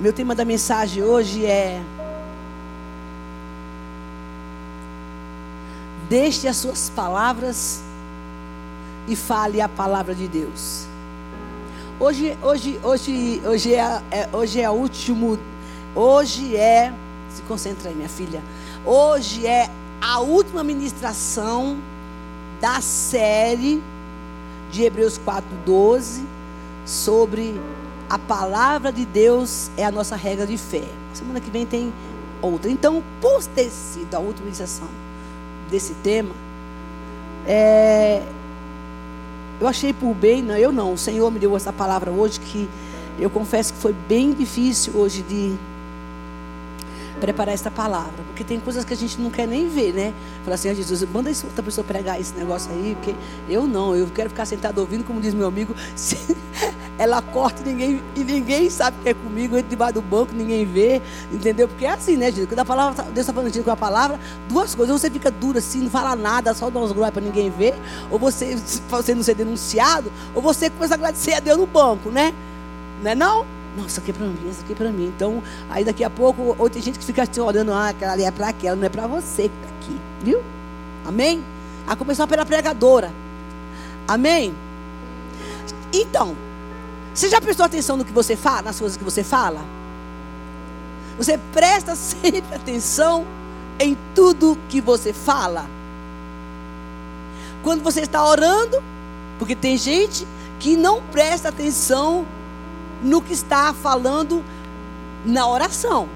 Meu tema da mensagem hoje é Deixe as suas palavras e fale a palavra de Deus. Hoje, hoje, hoje, hoje é, é hoje é o último. Hoje é. Se concentra aí, minha filha. Hoje é a última ministração da série de Hebreus 4:12 sobre a palavra de Deus é a nossa regra de fé. Semana que vem tem outra. Então, por ter sido a última ministração desse tema, é, eu achei por bem, não, eu não, o Senhor me deu essa palavra hoje que eu confesso que foi bem difícil hoje de preparar esta palavra, porque tem coisas que a gente não quer nem ver, né? Falar assim, ah, Jesus, manda essa outra pessoa pregar esse negócio aí, porque eu não, eu quero ficar sentado ouvindo, como diz meu amigo, ela corta e ninguém, e ninguém sabe que é comigo, eu entro debaixo do banco, ninguém vê, entendeu? Porque é assim, né, Jesus? Quando a palavra, Deus está falando com a palavra, duas coisas, ou você fica duro assim, não fala nada, só dá uns glórias para ninguém ver, ou você, você não ser denunciado, ou você começa a agradecer a Deus no banco, né? Não é não? Isso aqui é para mim, isso aqui é para mim. Então, aí daqui a pouco, ou tem gente que fica assim, olhando, ah, aquela ali é para aquela, não é para você que está aqui. Viu? Amém? A começar pela pregadora. Amém? Então, você já prestou atenção no que você fala, nas coisas que você fala? Você presta sempre atenção em tudo que você fala. Quando você está orando, porque tem gente que não presta atenção no que está falando na oração.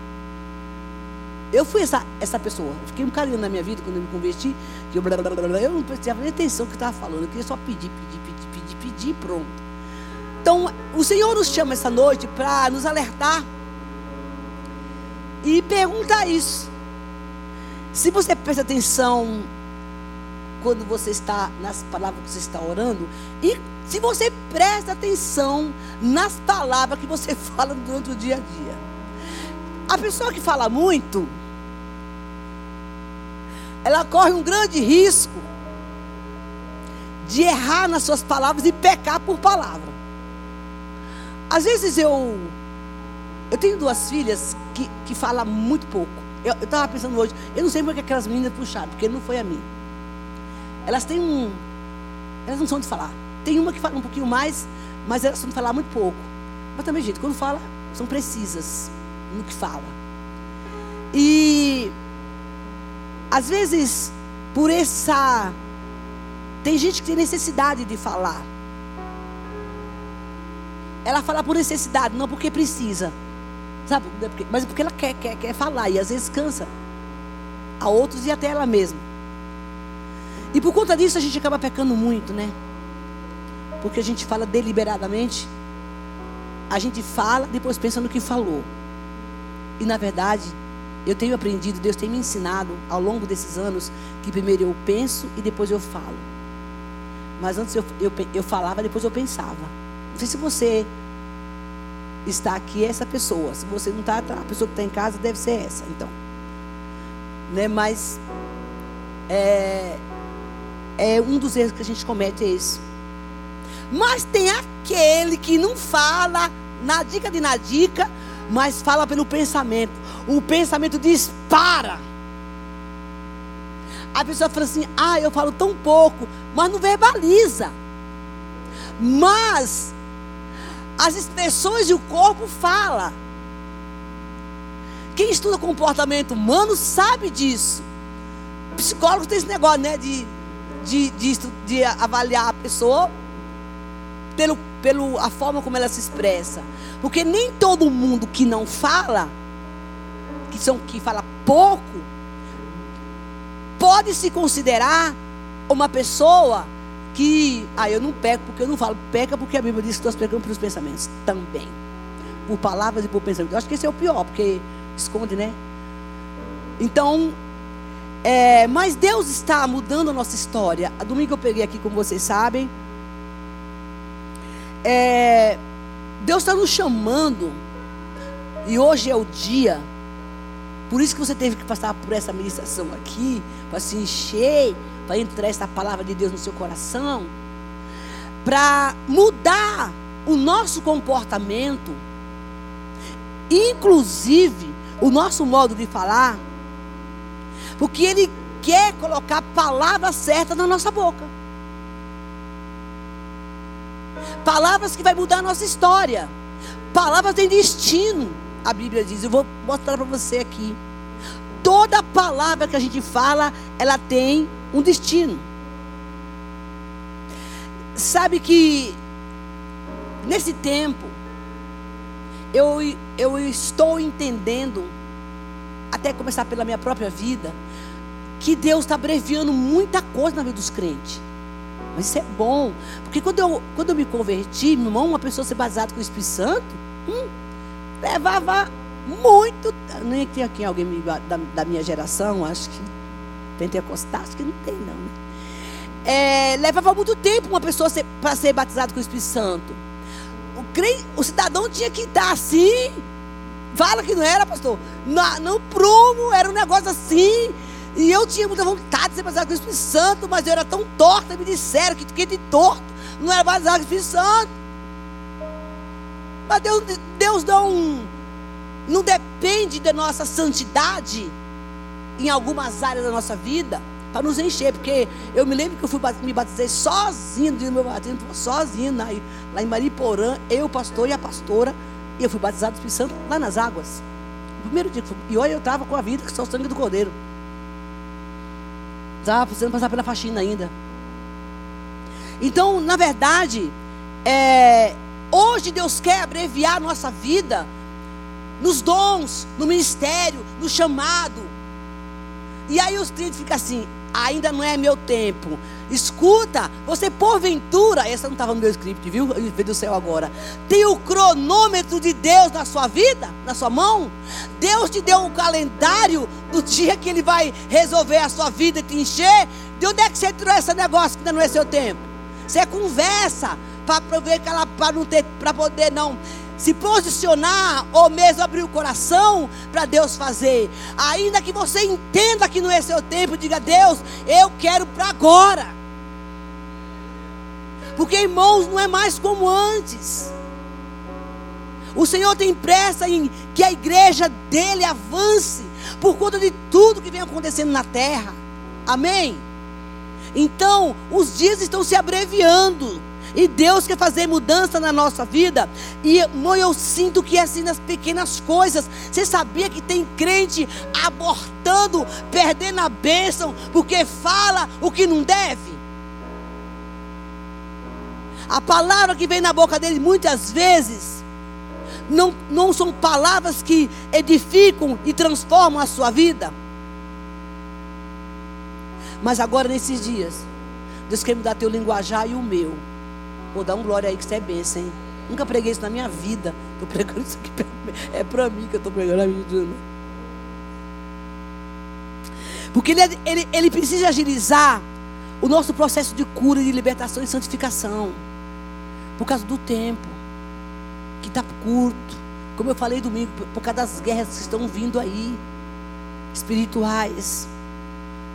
Eu fui essa, essa pessoa. fiquei um carinho na minha vida quando eu me converti. Que eu, blá, blá, blá, eu não prestava nem atenção no que estava falando. Eu queria só pedir, pedir, pedir, pedir, pedir pronto. Então, o Senhor nos chama essa noite para nos alertar e perguntar isso. Se você presta atenção quando você está nas palavras que você está orando e se você presta atenção nas palavras que você fala durante o dia a dia. A pessoa que fala muito, ela corre um grande risco de errar nas suas palavras e pecar por palavra. Às vezes eu eu tenho duas filhas que, que falam muito pouco. Eu estava pensando hoje, eu não sei porque aquelas meninas puxaram, porque não foi a mim. Elas têm um. Elas não são de falar. Tem uma que fala um pouquinho mais, mas elas são de falar muito pouco. Mas também, gente, quando fala, são precisas no que fala. E às vezes, por essa. Tem gente que tem necessidade de falar. Ela fala por necessidade, não porque precisa. Sabe? Mas porque ela quer, quer, quer falar e às vezes cansa a outros e até ela mesma. E por conta disso a gente acaba pecando muito, né? Porque a gente fala deliberadamente. A gente fala, depois pensa no que falou. E na verdade, eu tenho aprendido, Deus tem me ensinado ao longo desses anos, que primeiro eu penso e depois eu falo. Mas antes eu, eu, eu falava, depois eu pensava. Não sei se você está aqui, é essa pessoa. Se você não está, tá, a pessoa que está em casa deve ser essa, então. Né? Mas é, é um dos erros que a gente comete é esse. Mas tem aquele que não fala na dica de na dica, mas fala pelo pensamento. O pensamento dispara. A pessoa fala assim: ah, eu falo tão pouco, mas não verbaliza. Mas as expressões e o corpo fala. Quem estuda comportamento humano sabe disso. Psicólogo tem esse negócio, né? De de, de, de avaliar a pessoa pelo, pelo a forma como ela se expressa. Porque nem todo mundo que não fala, que são que fala pouco, pode se considerar uma pessoa que, ah, eu não peco porque eu não falo, peca porque a Bíblia diz que nós pecamos pelos pensamentos também. Por palavras e por pensamentos. Eu acho que esse é o pior, porque esconde, né? Então, é, mas Deus está mudando a nossa história. A domingo eu peguei aqui, como vocês sabem. É, Deus está nos chamando. E hoje é o dia. Por isso que você teve que passar por essa ministração aqui. Para se encher. Entrar essa palavra de Deus no seu coração. Para mudar o nosso comportamento. inclusive o nosso modo de falar, porque Ele quer colocar palavras certas na nossa boca. Palavras que vai mudar a nossa história. Palavras têm destino, a Bíblia diz. Eu vou mostrar para você aqui. Toda palavra que a gente fala, ela tem um destino. Sabe que nesse tempo eu, eu estou entendendo, até começar pela minha própria vida, que Deus está abreviando muita coisa na vida dos crentes. Mas isso é bom. Porque quando eu, quando eu me converti, meu irmão, uma pessoa ser batizada com o Espírito Santo, hum, levava muito. Nem tem aqui alguém da, da minha geração, acho que pentecostal, acho que não tem, não. Né? É, levava muito tempo uma pessoa para ser batizada com o Espírito Santo. O, o cidadão tinha que estar assim. Fala que não era, pastor. No, no prumo, era um negócio assim. E eu tinha muita vontade de ser batizado com o Espírito Santo, mas eu era tão torta, me disseram que quem de torto não era batizado com o Espírito Santo. Mas Deus, Deus não, não depende da nossa santidade em algumas áreas da nossa vida para nos encher, porque eu me lembro que eu fui me batizei sozinho, no meu batismo, sozinho lá, lá em Mariporã, eu, pastor e a pastora, e eu fui batizado do Espírito Santo lá nas águas. Primeiro dia, e olha, eu estava com a vida que só o sangue do cordeiro. Estava precisando passar pela faxina ainda. Então, na verdade, é, hoje Deus quer abreviar a nossa vida nos dons, no ministério, no chamado. E aí os crentes ficam assim: ainda não é meu tempo. Escuta, você porventura, essa não estava no meu script, viu? Veio do céu agora. Tem o cronômetro de Deus na sua vida, na sua mão? Deus te deu um calendário do dia que Ele vai resolver a sua vida e te encher. De onde é que você tirou esse negócio que ainda não é seu tempo? Você conversa para ver que ela para não ter, para poder não se posicionar ou mesmo abrir o coração para Deus fazer. Ainda que você entenda que não é seu tempo, diga: Deus, eu quero para agora. Porque, irmãos, não é mais como antes. O Senhor tem pressa em que a igreja dele avance por conta de tudo que vem acontecendo na terra. Amém? Então, os dias estão se abreviando. E Deus quer fazer mudança na nossa vida. E irmão, eu sinto que é assim nas pequenas coisas. Você sabia que tem crente abortando, perdendo a bênção, porque fala o que não deve? A palavra que vem na boca dele muitas vezes não, não são palavras que edificam e transformam a sua vida. Mas agora nesses dias, Deus quer mudar teu linguajar e o meu. Vou dar um glória aí que você é bênção, hein? Nunca preguei isso na minha vida. Estou pregando isso aqui. É para mim que eu estou pregando a vida. Porque ele, ele, ele precisa agilizar o nosso processo de cura, de libertação e santificação por causa do tempo, que está curto. Como eu falei domingo, por causa das guerras que estão vindo aí, espirituais.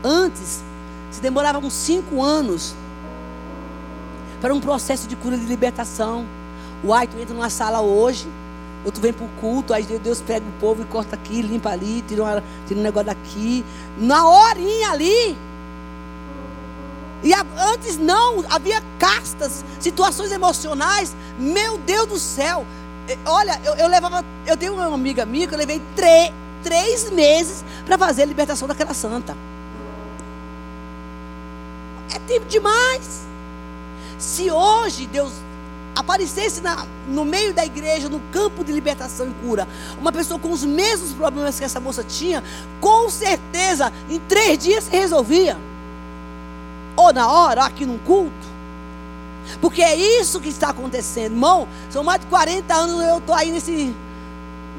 Antes, se demorava uns cinco anos para um processo de cura de libertação. O ai, tu entra numa sala hoje, ou tu vem para o culto, aí Deus pega o povo e corta aqui, limpa ali, tira, uma, tira um negócio daqui. Na horinha ali, e antes não, havia castas, situações emocionais. Meu Deus do céu. Olha, eu, eu levava. Eu tenho uma amiga minha que eu levei três meses para fazer a libertação daquela santa. É tempo demais. Se hoje Deus aparecesse na, no meio da igreja, no campo de libertação e cura, uma pessoa com os mesmos problemas que essa moça tinha, com certeza, em três dias se resolvia ou na hora, ou aqui num culto. Porque é isso que está acontecendo, irmão. São mais de 40 anos eu estou aí nesse.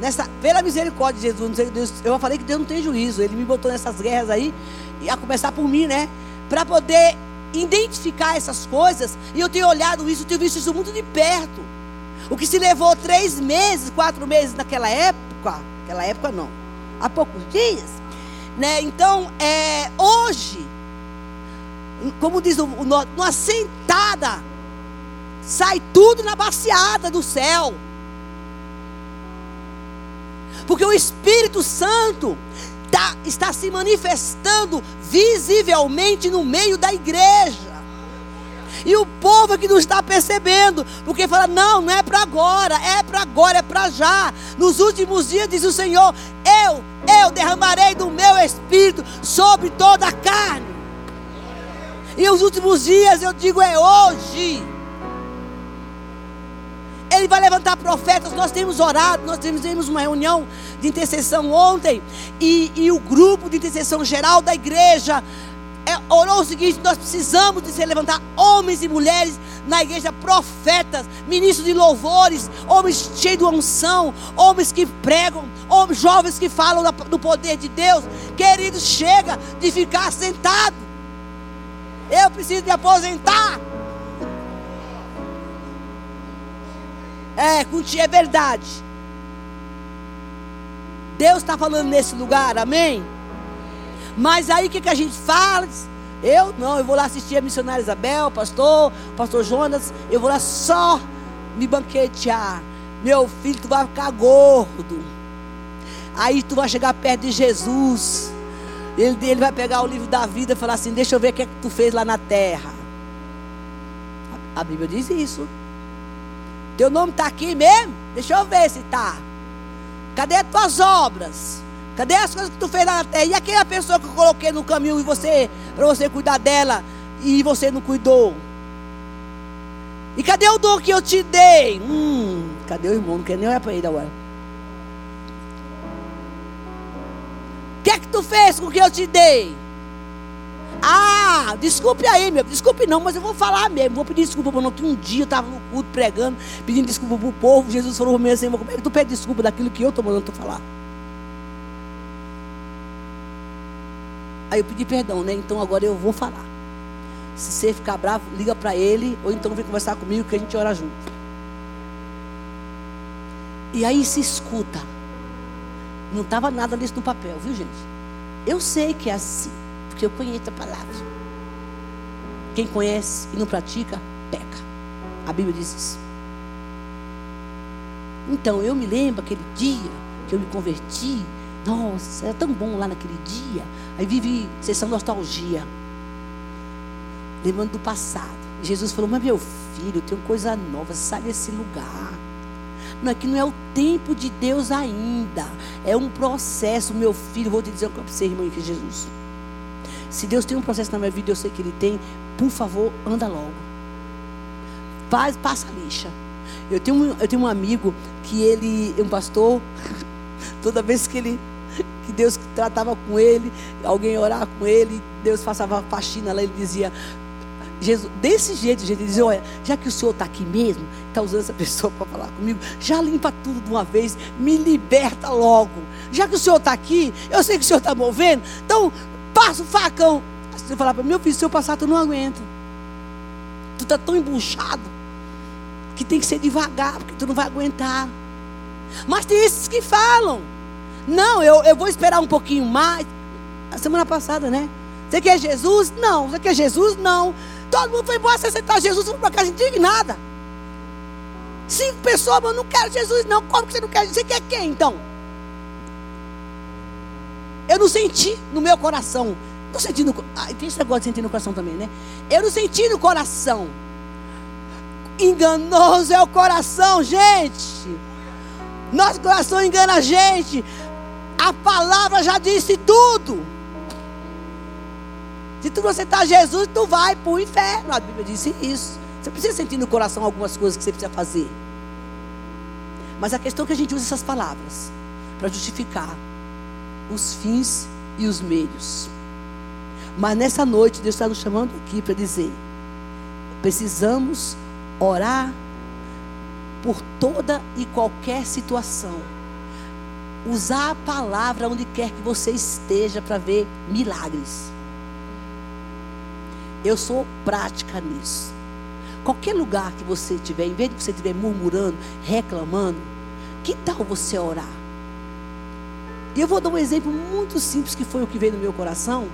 Nessa, pela misericórdia de Jesus, Deus, eu falei que Deus não tem juízo. Ele me botou nessas guerras aí, e a começar por mim, né? Para poder identificar essas coisas. E eu tenho olhado isso, tenho visto isso muito de perto. O que se levou três meses, quatro meses naquela época, naquela época não, há poucos dias, né? Então, é, hoje como diz o, o numa sentada, sai tudo na baciada do céu. Porque o Espírito Santo tá, está se manifestando visivelmente no meio da igreja. E o povo é que não está percebendo, porque fala: não, não é para agora, é para agora, é para já. Nos últimos dias, diz o Senhor: eu, eu derramarei do meu espírito sobre toda a carne. E os últimos dias, eu digo, é hoje. Ele vai levantar profetas. Nós temos orado, nós temos uma reunião de intercessão ontem. E, e o grupo de intercessão geral da igreja é, orou o seguinte: nós precisamos de se levantar homens e mulheres na igreja, profetas, ministros de louvores, homens cheios de unção, homens que pregam, homens jovens que falam do poder de Deus. Queridos, chega de ficar sentado. Eu preciso me aposentar. É, é verdade. Deus está falando nesse lugar, amém? Mas aí o que, que a gente fala? Eu não, eu vou lá assistir a missionária Isabel, pastor, pastor Jonas, eu vou lá só me banquetear. Meu filho, tu vai ficar gordo. Aí tu vai chegar perto de Jesus. Ele, ele vai pegar o livro da vida e falar assim: Deixa eu ver o que é que tu fez lá na terra. A, a Bíblia diz isso. Teu nome está aqui mesmo? Deixa eu ver se está. Cadê as tuas obras? Cadê as coisas que tu fez lá na terra? E aquela pessoa que eu coloquei no caminho e você, para você cuidar dela, e você não cuidou? E cadê o dom que eu te dei? Hum, cadê o irmão? Não quer nem olhar para ele agora. O que é que tu fez com o que eu te dei? Ah, desculpe aí, meu. Desculpe não, mas eu vou falar mesmo. Vou pedir desculpa para não. Que um dia eu estava no culto pregando, pedindo desculpa para o povo. Jesus falou para mim assim: como é que tu pede desculpa daquilo que eu estou mandando tu falar? Aí eu pedi perdão, né? Então agora eu vou falar. Se você ficar bravo, liga para ele, ou então vem conversar comigo que a gente ora junto. E aí se escuta. Não estava nada nisso no papel, viu gente? Eu sei que é assim, porque eu conheço a palavra. Quem conhece e não pratica, peca. A Bíblia diz isso. Então eu me lembro aquele dia que eu me converti. Nossa, era tão bom lá naquele dia. Aí vive sessão nostalgia. Lembrando do passado. Jesus falou: Mas meu filho, tem coisa nova, sai desse lugar. Não é que não é o tempo de Deus ainda. É um processo, meu filho. Vou te dizer o que eu você, irmão, que Jesus. Se Deus tem um processo na minha vida, eu sei que Ele tem. Por favor, anda logo. Faz, passa a lixa. Eu tenho, eu tenho um amigo que ele, um pastor, toda vez que ele que Deus tratava com ele, alguém orar com ele, Deus passava faxina lá, ele dizia, Jesus, desse jeito, gente, ele dizia, olha, já que o Senhor está aqui mesmo, está usando essa pessoa para falar comigo, já limpa tudo de uma vez, me liberta logo. Já que o Senhor está aqui, eu sei que o Senhor está movendo, então passa o facão. Você falar para meu filho, se eu passar, tu não aguenta. Tu está tão embuchado que tem que ser devagar, porque tu não vai aguentar. Mas tem esses que falam. Não, eu, eu vou esperar um pouquinho mais. A semana passada, né? Você quer Jesus? Não. Você quer Jesus? Não. Todo mundo foi embora, você aceitar Jesus, foi para casa indignada. Cinco pessoas, mas eu não quero Jesus, não. Como que você não quer? Você quer quem então? Eu não senti no meu coração. Não senti no ah, Tem esse negócio de sentir no coração também, né? Eu não senti no coração. Enganoso é o coração, gente. Nosso coração engana a gente. A palavra já disse tudo. Se tu não aceitar Jesus, tu vai para o inferno. A Bíblia disse isso. Você precisa sentir no coração algumas coisas que você precisa fazer. Mas a questão é que a gente usa essas palavras para justificar os fins e os meios. Mas nessa noite, Deus está nos chamando aqui para dizer: precisamos orar por toda e qualquer situação usar a palavra onde quer que você esteja para ver milagres. Eu sou prática nisso. Qualquer lugar que você estiver, em vez de você estiver murmurando, reclamando, que tal você orar? E eu vou dar um exemplo muito simples que foi o que veio no meu coração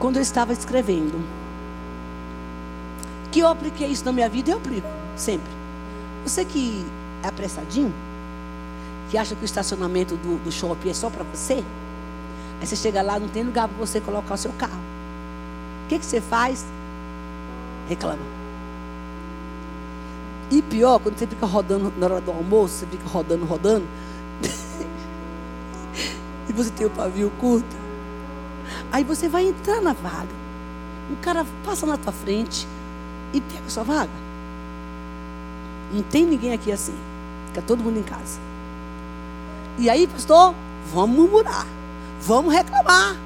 quando eu estava escrevendo. Que eu apliquei isso na minha vida, eu aplico sempre. Você que é apressadinho, que acha que o estacionamento do, do shopping é só para você? Aí você chega lá, não tem lugar para você colocar o seu carro. O que, que você faz? Reclama. E pior, quando você fica rodando na hora do almoço, você fica rodando, rodando, e você tem o pavio curto, aí você vai entrar na vaga. Um cara passa na tua frente e pega a sua vaga. Não tem ninguém aqui assim. Fica todo mundo em casa. E aí, pastor, vamos murmurar. Vamos reclamar.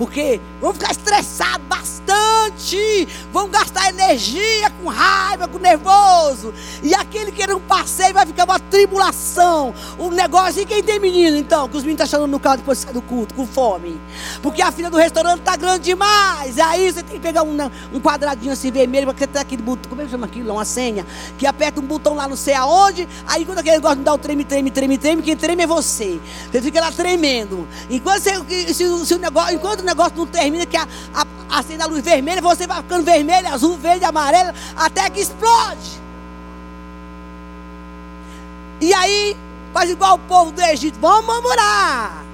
Porque vamos ficar estressados bastante. Vamos gastar energia com raiva, com nervoso. E aquele que era um passeio vai ficar uma tribulação. O negócio. E quem tem menino então? Que os meninos estão chamando no carro depois de sair do culto, com fome. Porque a fila do restaurante está grande demais. E aí você tem que pegar um, um quadradinho assim vermelho, porque tem aquele botão. Como é que chama aquilo? Uma senha. Que aperta um botão lá não sei aonde. Aí quando aquele negócio não dá o treme, treme, treme, treme, quem treme é você. Você fica lá tremendo. Enquanto, você, se, se o negócio, enquanto negócio não termina, que a, a, a luz vermelha, você vai ficando vermelho, azul, verde, amarelo, até que explode. E aí, faz igual o povo do Egito, vamos murmurar.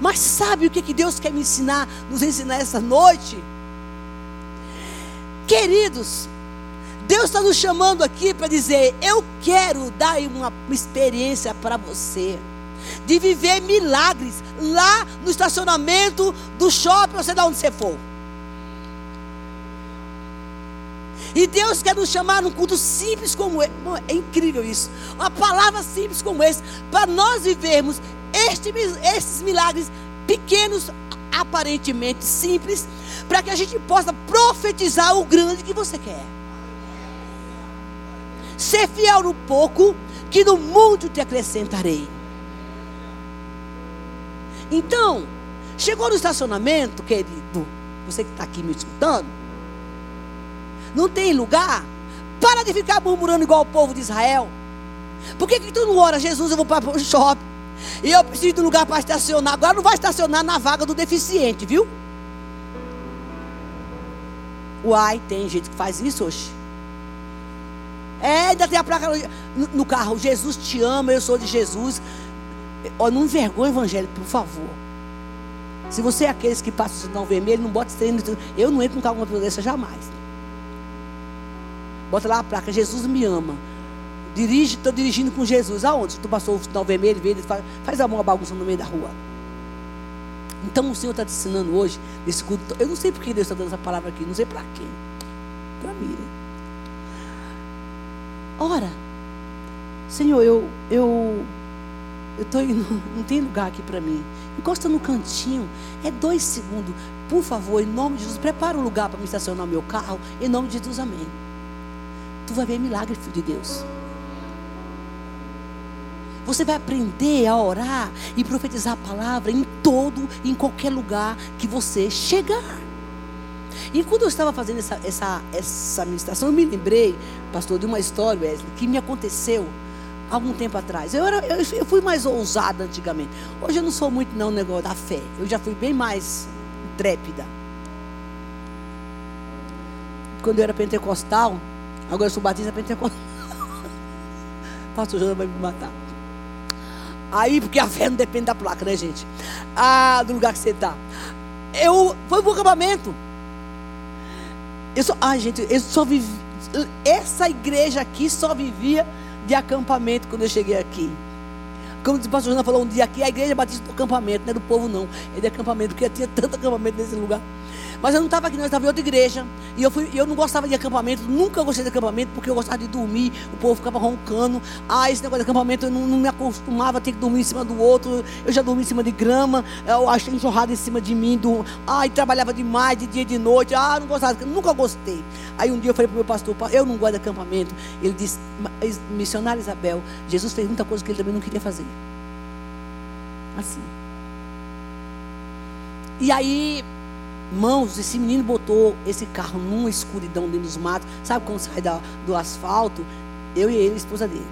Mas sabe o que, que Deus quer me ensinar, nos ensinar essa noite? Queridos, Deus está nos chamando aqui para dizer: Eu quero dar uma experiência para você de viver milagres lá no estacionamento do shopping, ou sei de onde você for. E Deus quer nos chamar num culto simples como esse. É incrível isso. Uma palavra simples como esse. Para nós vivermos este, esses milagres pequenos, aparentemente simples. Para que a gente possa profetizar o grande que você quer. Ser fiel no pouco, que no mundo te acrescentarei. Então, chegou no estacionamento, querido, você que está aqui me escutando, não tem lugar, para de ficar murmurando igual o povo de Israel. Por que, que tu não ora, Jesus, eu vou para o shopping, e eu preciso de um lugar para estacionar. Agora não vai estacionar na vaga do deficiente, viu? Uai, tem gente que faz isso hoje. É, ainda tem a placa no, no carro, Jesus te ama, eu sou de Jesus. Ó, não envergonha o evangelho, por favor. Se você é aqueles que passam o sinal vermelho, não bota treino. Eu não entro num carro com uma dessa jamais. Bota lá a placa, Jesus me ama. Dirige, estou dirigindo com Jesus. Aonde? Tu passou o sinal vermelho, verde, faz, faz uma bagunça no meio da rua. Então o Senhor está te ensinando hoje, nesse culto. Eu não sei porque Deus está dando essa palavra aqui, não sei para quem. Para mim. Né? Ora, Senhor, eu, eu eu estou indo, não tem lugar aqui para mim. Encosta no cantinho, é dois segundos. Por favor, em nome de Jesus, prepara um lugar para me estacionar meu carro. Em nome de Jesus, amém. Tu vai ver milagre, filho de Deus. Você vai aprender a orar e profetizar a palavra em todo, em qualquer lugar que você chegar. E quando eu estava fazendo essa, essa, essa ministração, eu me lembrei, pastor, de uma história, Wesley, que me aconteceu algum tempo atrás. Eu, era, eu, eu, fui mais ousada antigamente. Hoje eu não sou muito não negócio da fé. Eu já fui bem mais intrépida. Quando eu era pentecostal, agora eu sou batista pentecostal. Pastor João vai me matar. Aí, porque a fé não depende da placa, né, gente? Ah, do lugar que você está. Eu foi um acampamento. Eu só, ah, gente, eu só vivi. Essa igreja aqui só vivia de acampamento quando eu cheguei aqui. Como o pastor Jana falou um dia aqui, a igreja batista do acampamento, não é do povo não, é de acampamento, porque tinha tanto acampamento nesse lugar. Mas eu não estava aqui, não, eu estava em outra igreja. E eu, fui, eu não gostava de acampamento, nunca gostei de acampamento, porque eu gostava de dormir, o povo ficava roncando. Ah, esse negócio de acampamento eu não, não me acostumava a ter que dormir em cima do outro. Eu já dormi em cima de grama, eu achei enxurrada em cima de mim. Do, ah, e trabalhava demais, de dia e de noite. Ah, não gostava, nunca gostei. Aí um dia eu falei para o meu pastor, eu não gosto de acampamento. Ele disse, missionário Isabel, Jesus fez muita coisa que ele também não queria fazer. Assim. E aí Mãos, esse menino botou esse carro numa escuridão dentro dos matos. Sabe quando sai da, do asfalto? Eu e ele, a esposa dele.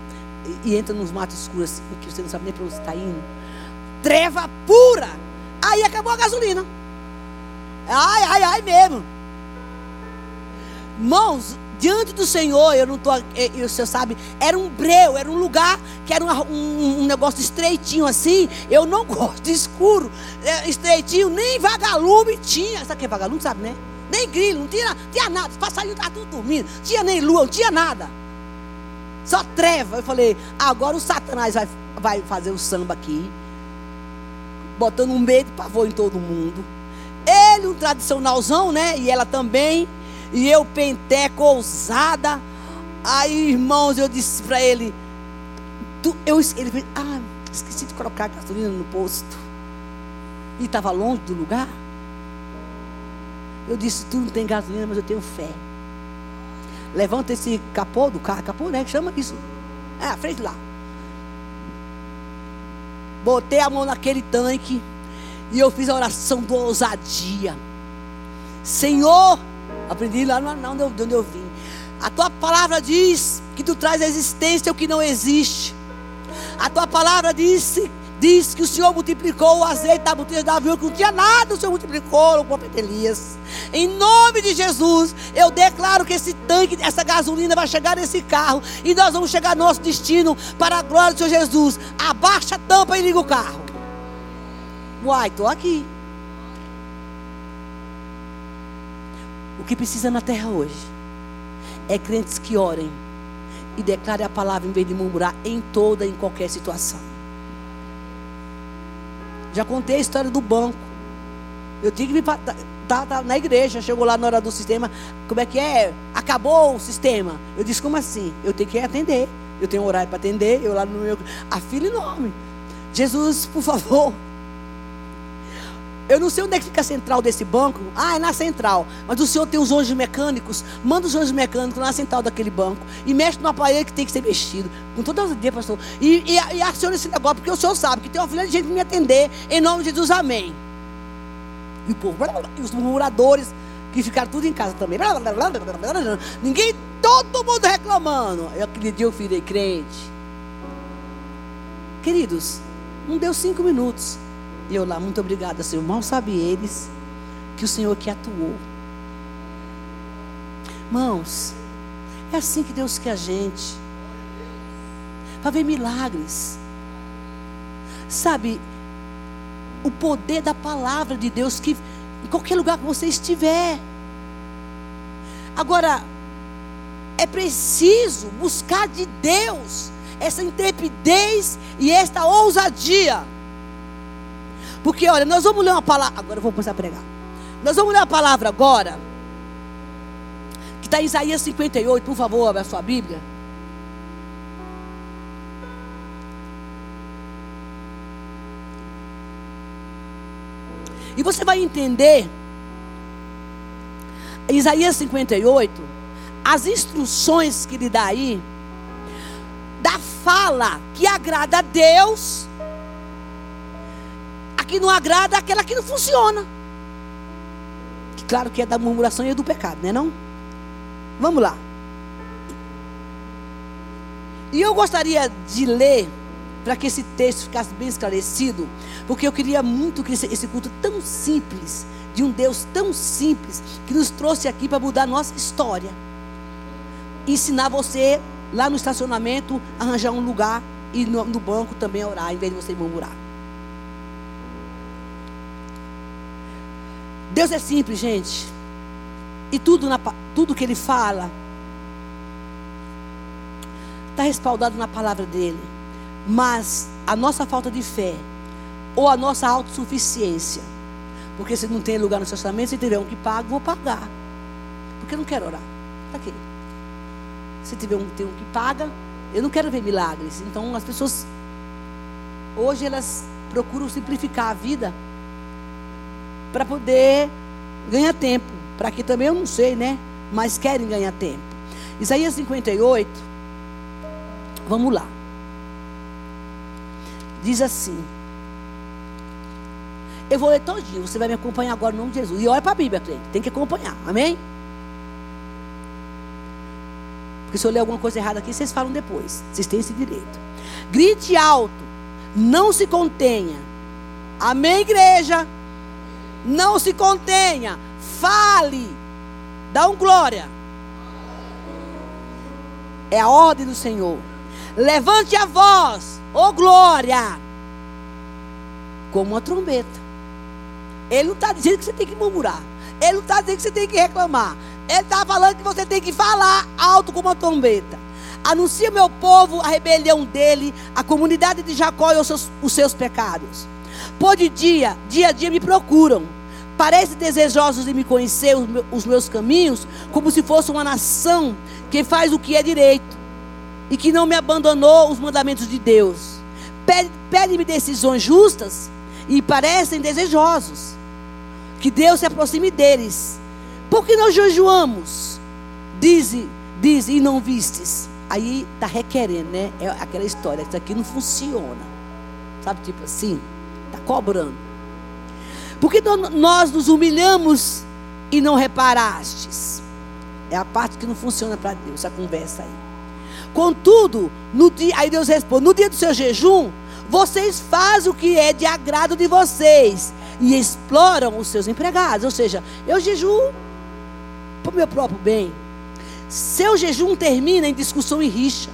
E, e entra nos matos escuros assim, que você não sabe nem para onde está indo. Treva pura. Aí acabou a gasolina. Ai, ai, ai mesmo. Mãos, diante do Senhor, eu não estou, o senhor sabe, era um breu, era um lugar que era um, um, um negócio estreitinho assim. Eu não gosto de escuro, é, estreitinho, nem vagalume tinha. Sabe o que é vagalume, sabe, né? Nem grilo, não tinha, tinha nada. Os passarinhos estavam tudo dormindo, tinha nem lua, não tinha nada. Só treva. Eu falei, agora o Satanás vai, vai fazer o samba aqui, botando um medo e pavor em todo mundo. Ele, um tradicionalzão, né? E ela também. E eu, penteco, ousada. Aí, irmãos, eu disse para ele: tu, eu, Ele ah, esqueci de colocar gasolina no posto. E estava longe do lugar. Eu disse: Tu não tem gasolina, mas eu tenho fé. Levanta esse capô do carro, capô, né? Chama isso. É, a frente lá. Botei a mão naquele tanque. E eu fiz a oração do ousadia. Senhor, aprendi lá no não, de onde eu vim. A tua palavra diz que tu traz a existência o que não existe. A tua palavra disse, diz que o Senhor multiplicou o azeite da botija da viúva, que não tinha nada, o Senhor multiplicou o profeta Elias. Em nome de Jesus, eu declaro que esse tanque, essa gasolina vai chegar nesse carro e nós vamos chegar ao nosso destino para a glória do Senhor Jesus. Abaixa a tampa e liga o carro. Uai, estou aqui. O que precisa na terra hoje é crentes que orem e declarem a palavra em vez de murmurar em toda e em qualquer situação. Já contei a história do banco. Eu tinha que me tá, tá, tá, na igreja, chegou lá na hora do sistema, como é que é? Acabou o sistema. Eu disse, como assim? Eu tenho que atender. Eu tenho horário para atender, eu lá no meu. A fila enorme. Jesus, por favor, eu não sei onde é que fica a central desse banco. Ah, é na central. Mas o senhor tem os anjos mecânicos. Manda os anjos mecânicos na central daquele banco. E mexe no aparelho que tem que ser mexido. Com toda a dia, pastor. E, e, e aciona esse negócio, porque o senhor sabe que tem uma filha de gente me atender. Em nome de Jesus, amém. E o povo, e os murmuradores que ficaram tudo em casa também. Ninguém, todo mundo reclamando. Eu, dia eu virei crente. Queridos, não deu cinco minutos. E eu lá, muito obrigada, Senhor. Mal sabe eles que o Senhor aqui atuou. Irmãos, é assim que Deus quer a gente. Para ver milagres. Sabe, o poder da palavra de Deus que em qualquer lugar que você estiver. Agora, é preciso buscar de Deus essa intrepidez e esta ousadia. Porque, olha, nós vamos ler uma palavra. Agora eu vou começar a pregar. Nós vamos ler uma palavra agora. Que está em Isaías 58. Por favor, abra a sua Bíblia. E você vai entender. Isaías 58. As instruções que ele dá aí. Da fala que agrada a Deus que não agrada aquela que não funciona. Que claro que é da murmuração e é do pecado, né não? Vamos lá. E eu gostaria de ler para que esse texto ficasse bem esclarecido, porque eu queria muito que esse, esse culto tão simples, de um Deus tão simples, que nos trouxe aqui para mudar a nossa história. Ensinar você lá no estacionamento, arranjar um lugar e no, no banco também orar, em vez de você murmurar. Deus é simples, gente. E tudo, na, tudo que Ele fala está respaldado na palavra dele. Mas a nossa falta de fé ou a nossa autossuficiência, porque se não tem lugar no estacionamento, se tiver um que paga, vou pagar. Porque eu não quero orar. Está aqui. Se tiver um, tem um que paga, eu não quero ver milagres. Então as pessoas hoje elas procuram simplificar a vida para poder ganhar tempo. Para que também eu não sei, né? Mas querem ganhar tempo. Isaías 58, vamos lá. Diz assim. Eu vou ler todinho, você vai me acompanhar agora no nome de Jesus. E olha para a Bíblia, crente. Tem que acompanhar, amém? Porque se eu ler alguma coisa errada aqui, vocês falam depois. Vocês têm esse direito. Grite alto, não se contenha. Amém, igreja? Não se contenha. Fale. Dá um glória. É a ordem do Senhor. Levante a voz, ô glória, como uma trombeta. Ele não está dizendo que você tem que murmurar. Ele não está dizendo que você tem que reclamar. Ele está falando que você tem que falar alto como uma trombeta. Anuncia meu povo a rebelião dele, a comunidade de Jacó e os seus, os seus pecados. Por de dia, dia a dia me procuram. Parecem desejosos de me conhecer os meus, os meus caminhos, como se fosse uma nação que faz o que é direito e que não me abandonou os mandamentos de Deus. Pede-me decisões justas e parecem desejosos. Que Deus se aproxime deles. Por que nós jejuamos? Diz, diz e não vistes. Aí está requerendo, né? É aquela história. Isso aqui não funciona. Sabe, tipo assim? Está cobrando. Porque nós nos humilhamos e não reparastes. É a parte que não funciona para Deus, essa conversa aí. Contudo, no dia, aí Deus responde: no dia do seu jejum, vocês fazem o que é de agrado de vocês e exploram os seus empregados. Ou seja, eu jejuo para o meu próprio bem. Seu jejum termina em discussão e rixa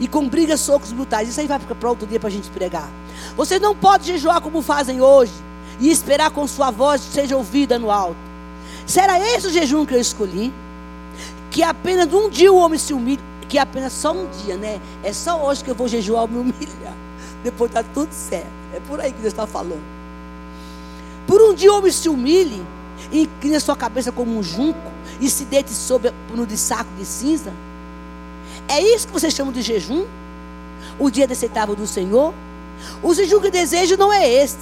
e com brigas, socos brutais. Isso aí vai para outro dia para a gente pregar. Você não pode jejuar como fazem hoje e esperar com sua voz seja ouvida no alto. Será esse o jejum que eu escolhi? Que apenas um dia o homem se humilha que apenas só um dia, né? É só hoje que eu vou jejuar me humilhar. Depois está tudo certo. É por aí que Deus está falando. Por um dia o homem se humilhe, inclina sua cabeça como um junco e se deite sobre no de saco de cinza. É isso que vocês chamam de jejum? O dia aceitável do Senhor? O jejum que desejo não é este.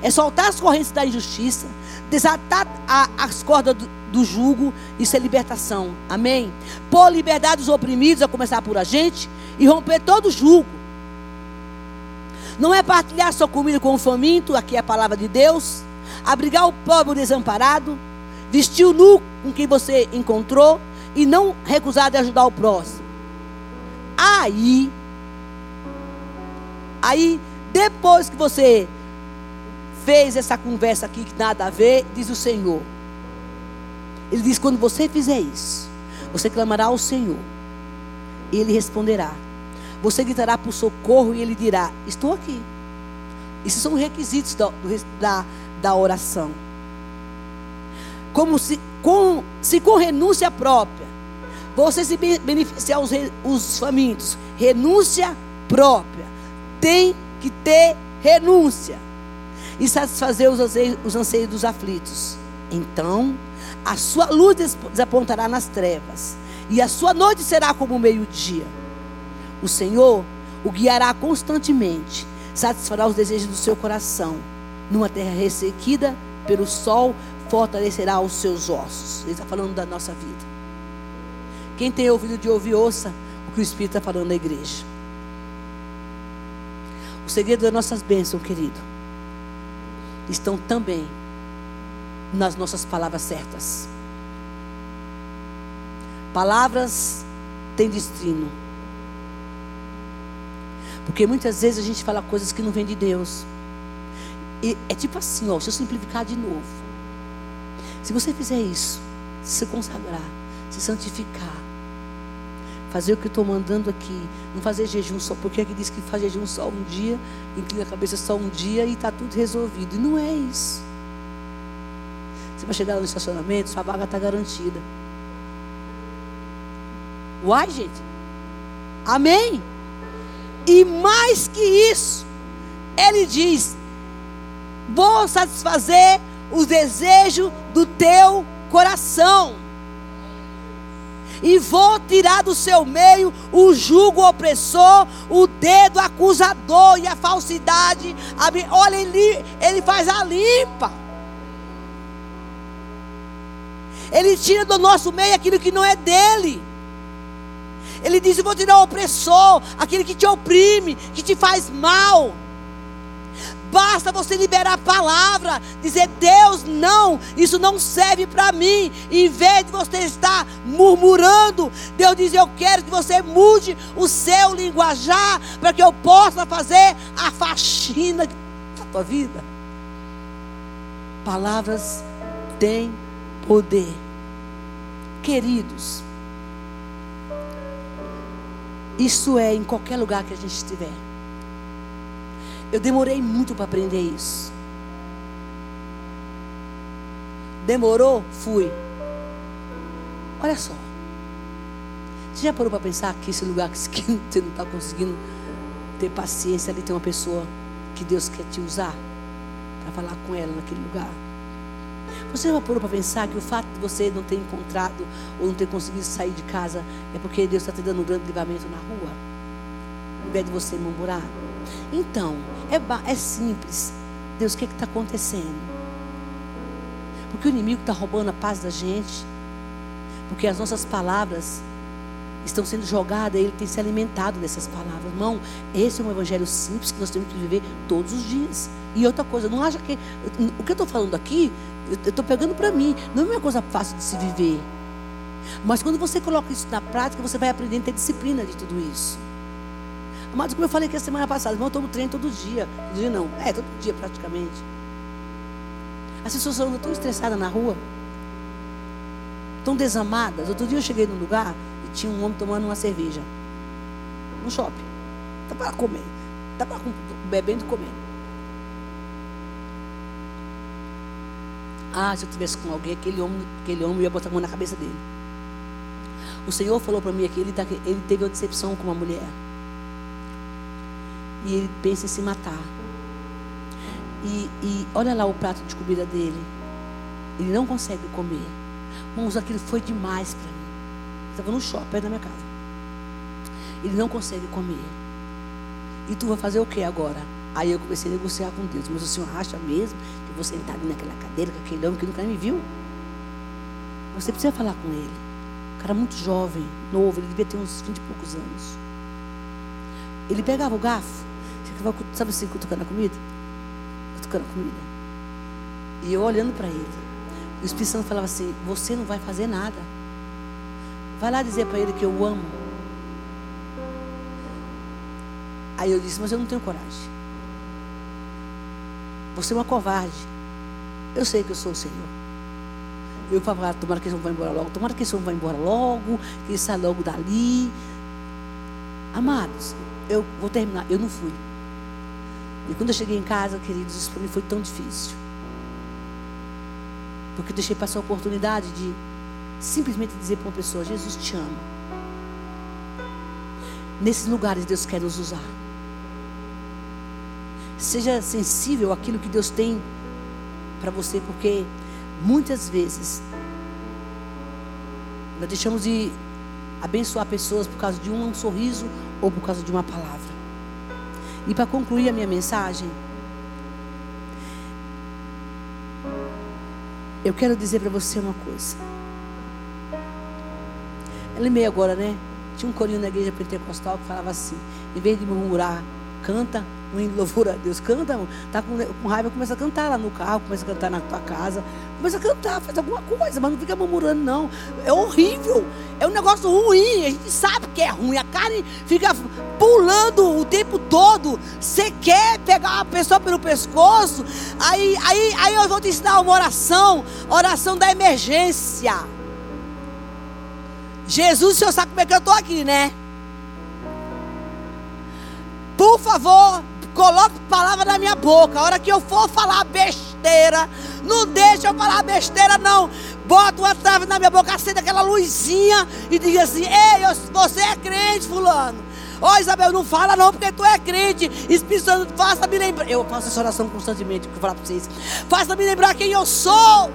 É soltar as correntes da injustiça, desatar a, as cordas do, do jugo, isso é libertação. Amém? Pôr liberdade dos oprimidos, a começar por a gente, e romper todo o jugo. Não é partilhar sua comida com o faminto, aqui é a palavra de Deus. Abrigar o pobre desamparado. Vestir o nu com quem você encontrou. E não recusar de ajudar o próximo. Aí, aí, depois que você fez essa conversa aqui que nada a ver, diz o Senhor. Ele diz: quando você fizer isso, você clamará ao Senhor, e Ele responderá. Você gritará por socorro, e Ele dirá: Estou aqui. Esses são os requisitos da, da, da oração. Como se com, se com renúncia própria, você se beneficiar os, os famintos, renúncia própria, tem que ter renúncia e satisfazer os anseios, os anseios dos aflitos. Então, a sua luz desapontará nas trevas, e a sua noite será como o meio-dia. O Senhor o guiará constantemente, satisfará os desejos do seu coração. Numa terra ressequida pelo sol, fortalecerá os seus ossos. Ele está falando da nossa vida. Quem tem ouvido de ouvir, ouça o que o Espírito está falando na igreja. O segredo das nossas bênçãos, querido, estão também nas nossas palavras certas. Palavras têm destino. Porque muitas vezes a gente fala coisas que não vêm de Deus. E é tipo assim, ó, se eu simplificar de novo. Se você fizer isso, se consagrar, se santificar, fazer o que estou mandando aqui, não fazer jejum só, porque aqui diz que faz jejum só um dia, inclina a cabeça só um dia e está tudo resolvido. E não é isso. Você vai chegar no estacionamento, sua vaga está garantida. Uai, gente. Amém? E mais que isso, ele diz: Vou satisfazer os desejos do teu coração. E vou tirar do seu meio o jugo opressor, o dedo acusador e a falsidade. Olha, ele, ele faz a limpa. Ele tira do nosso meio aquilo que não é dele. Ele diz: Eu vou tirar o opressor, aquele que te oprime, que te faz mal. Basta você liberar a palavra, dizer: Deus, não, isso não serve para mim. Em vez de você estar murmurando, Deus diz: Eu quero que você mude o seu linguajar, para que eu possa fazer a faxina da tua vida. Palavras têm poder. Queridos, Isso é em qualquer lugar que a gente estiver. Eu demorei muito para aprender isso. Demorou? Fui. Olha só. Você já parou para pensar que esse lugar que você não está conseguindo ter paciência, ali tem uma pessoa que Deus quer te usar para falar com ela naquele lugar? Você já parou para pensar que o fato de você não ter encontrado ou não ter conseguido sair de casa é porque Deus está te dando um grande livramento na rua? Ao invés de você murmurar? Então, é, é simples. Deus, o que é está acontecendo? Porque o inimigo está roubando a paz da gente. Porque as nossas palavras estão sendo jogadas, ele tem se alimentado dessas palavras. Irmão, esse é um evangelho simples que nós temos que viver todos os dias. E outra coisa, não acha que. O que eu estou falando aqui, eu estou pegando para mim. Não é uma coisa fácil de se viver. Mas quando você coloca isso na prática, você vai aprendendo a ter disciplina de tudo isso. Mas como eu falei aqui a semana passada, irmão, eu tomo trem todo dia. Todo dia não. É, todo dia praticamente. As pessoas andam tão estressadas na rua, tão desamadas. Outro dia eu cheguei num lugar e tinha um homem tomando uma cerveja. No shopping. Tá para comer. Tá para bebendo e comendo. Ah, se eu tivesse com alguém, aquele homem, aquele homem ia botar a mão na cabeça dele. O Senhor falou para mim que ele, tá, ele teve uma decepção com uma mulher e ele pensa em se matar. E, e olha lá o prato de comida dele. Ele não consegue comer. Irmãos, aquilo foi demais para mim. Estava no shopping, perto da minha casa. Ele não consegue comer. E tu vai fazer o que agora? Aí eu comecei a negociar com Deus. Mas o senhor acha mesmo que eu vou sentar ali naquela cadeira com aquele homem que nunca me viu? Você precisa falar com ele. Um cara muito jovem, novo, ele devia ter uns 20 e poucos anos. Ele pegava o garfo sabe assim, cutucando a comida? Cutucando a comida. E eu olhando para ele. E o Espírito Santo falava assim: Você não vai fazer nada. Vai lá dizer para ele que eu amo. Aí eu disse: Mas eu não tenho coragem. Você é uma covarde. Eu sei que eu sou o Senhor. Eu falava, tomara que esse homem vá embora logo, tomara que esse homem vá embora logo, que ele saia logo dali. Amados, eu vou terminar. Eu não fui. E quando eu cheguei em casa, queridos, isso para mim foi tão difícil. Porque eu deixei passar a oportunidade de simplesmente dizer para uma pessoa: Jesus te ama. Nesses lugares Deus quer nos usar. Seja sensível àquilo que Deus tem para você, porque muitas vezes nós deixamos de abençoar pessoas por causa de um sorriso ou por causa de uma palavra. E para concluir a minha mensagem, eu quero dizer para você uma coisa. Eu lembrei agora, né? Tinha um corinho na igreja pentecostal que falava assim: em vez de murmurar, canta um hino de louvor a Deus. Canta, tá com, com raiva, começa a cantar lá no carro, começa a cantar na tua casa, começa a cantar, faz alguma coisa, mas não fica murmurando, não. É horrível, é um negócio ruim, a gente sabe que é ruim, a carne fica pulando o tempo todo. Você quer pegar uma pessoa pelo pescoço, aí, aí, aí eu vou te ensinar uma oração, oração da emergência. Jesus, o senhor sabe como é que eu estou aqui, né? Por favor, coloque palavra na minha boca. A hora que eu for falar besteira, não deixa eu falar besteira, não. Bota uma trave na minha boca, acende aquela luzinha e diga assim: Ei, você é crente, fulano. Ó oh, Isabel, não fala não, porque tu é crente. Espírito Santo, faça-me lembrar. Eu faço essa oração constantemente, que eu falar para vocês. Faça-me lembrar quem eu sou.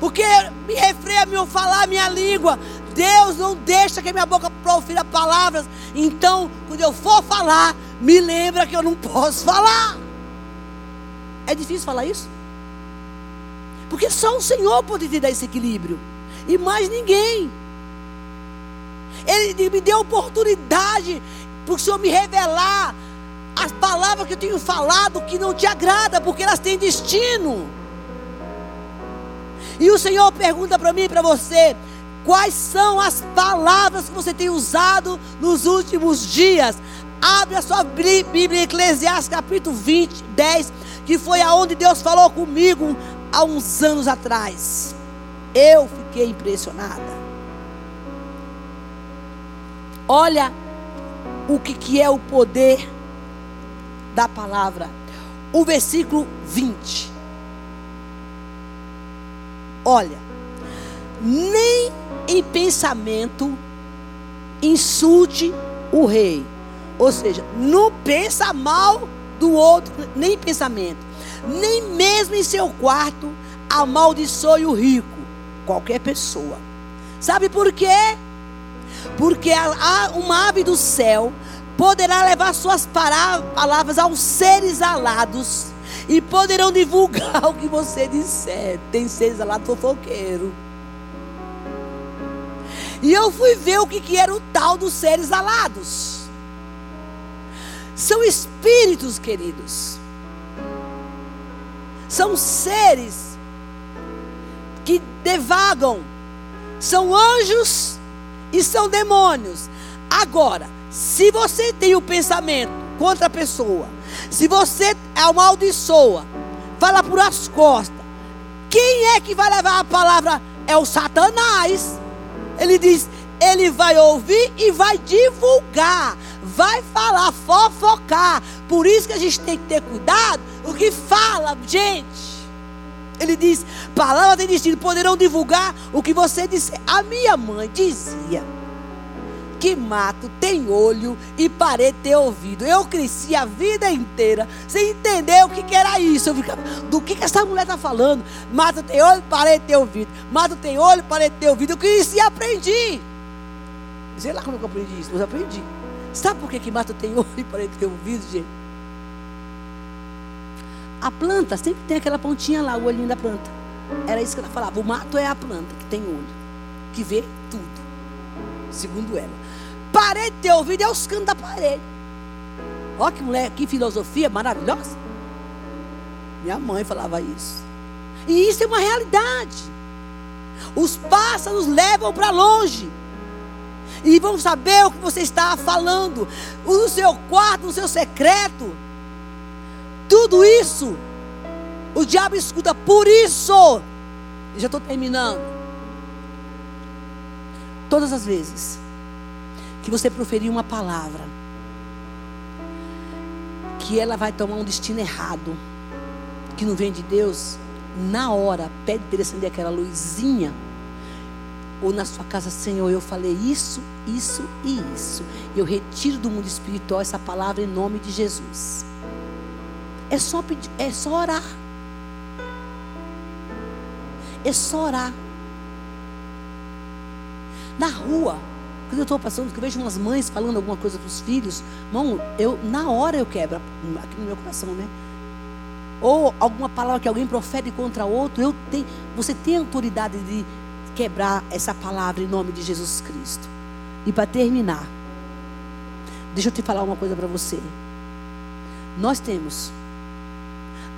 Porque me refreia meu falar minha língua. Deus não deixa que minha boca profira palavras. Então, quando eu for falar, me lembra que eu não posso falar. É difícil falar isso? Porque só o Senhor pode te dar esse equilíbrio. E mais ninguém. Ele me deu oportunidade para o Senhor me revelar as palavras que eu tenho falado que não te agrada, porque elas têm destino. E o Senhor pergunta para mim e para você: Quais são as palavras que você tem usado nos últimos dias? Abre a sua Bíblia, Eclesiastes capítulo 20, 10, que foi aonde Deus falou comigo há uns anos atrás. Eu fiquei impressionada. Olha o que, que é o poder da palavra. O versículo 20. Olha, nem em pensamento insulte o rei. Ou seja, não pensa mal do outro, nem em pensamento. Nem mesmo em seu quarto amaldiçoe o rico. Qualquer pessoa. Sabe por quê? Porque uma ave do céu poderá levar suas palavras aos seres alados e poderão divulgar o que você disser. Tem seres alados fofoqueiro. E eu fui ver o que, que era o tal dos seres alados. São espíritos, queridos. São seres que devagam. São anjos e são demônios. Agora, se você tem o pensamento contra a pessoa, se você amaldiçoa, fala por as costas, quem é que vai levar a palavra? É o Satanás. Ele diz: ele vai ouvir e vai divulgar, vai falar, fofocar. Por isso que a gente tem que ter cuidado o que fala, gente. Ele diz: palavras de destino poderão divulgar o que você disse. A minha mãe dizia que mato tem olho e parede tem ouvido. Eu cresci a vida inteira sem entender o que, que era isso. Eu ficava, do que, que essa mulher está falando? Mato tem olho, parede tem ouvido. Mato tem olho, parede tem ouvido. Eu cresci e aprendi. Sei lá como eu aprendi isso, mas aprendi. Sabe por que, que mato tem olho e parede tem ouvido, gente? A planta sempre tem aquela pontinha lá, o olhinho da planta. Era isso que ela falava. O mato é a planta que tem olho, que vê tudo, segundo ela. Parede de ouvido é os cantos da parede. Olha que mulher, que filosofia maravilhosa. Minha mãe falava isso. E isso é uma realidade. Os pássaros levam para longe. E vão saber o que você está falando. No seu quarto, no seu secreto. Tudo isso. O diabo escuta. Por isso. Já estou terminando. Todas as vezes que você proferir uma palavra, que ela vai tomar um destino errado, que não vem de Deus, na hora, pede para ele acender aquela luzinha. Ou na sua casa, Senhor, eu falei isso, isso e isso. Eu retiro do mundo espiritual essa palavra em nome de Jesus. É só pedir, é só orar. É só orar. Na rua, quando eu estou passando, que eu vejo umas mães falando alguma coisa para os filhos, irmão, eu, na hora eu quebro aqui no meu coração, né? Ou alguma palavra que alguém profere contra outro, eu tenho, você tem autoridade de quebrar essa palavra em nome de Jesus Cristo. E para terminar, deixa eu te falar uma coisa para você. Nós temos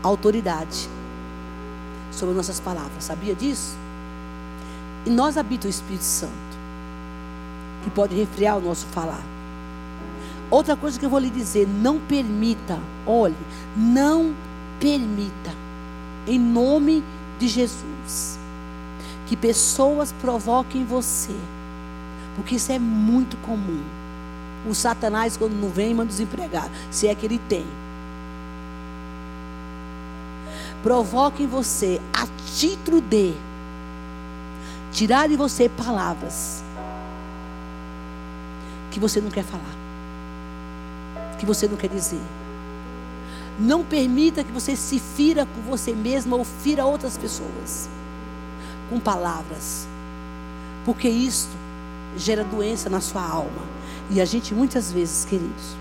autoridade sobre nossas palavras, sabia disso? E nós habita o Espírito Santo que pode refriar o nosso falar. Outra coisa que eu vou lhe dizer: não permita, olhe, não permita, em nome de Jesus, que pessoas provoquem você, porque isso é muito comum. O Satanás, quando não vem, manda desempregar, se é que ele tem. Provoquem você a título de tirar de você palavras que você não quer falar, que você não quer dizer. Não permita que você se fira com você mesma ou fira outras pessoas com palavras, porque isso gera doença na sua alma. E a gente muitas vezes, queridos,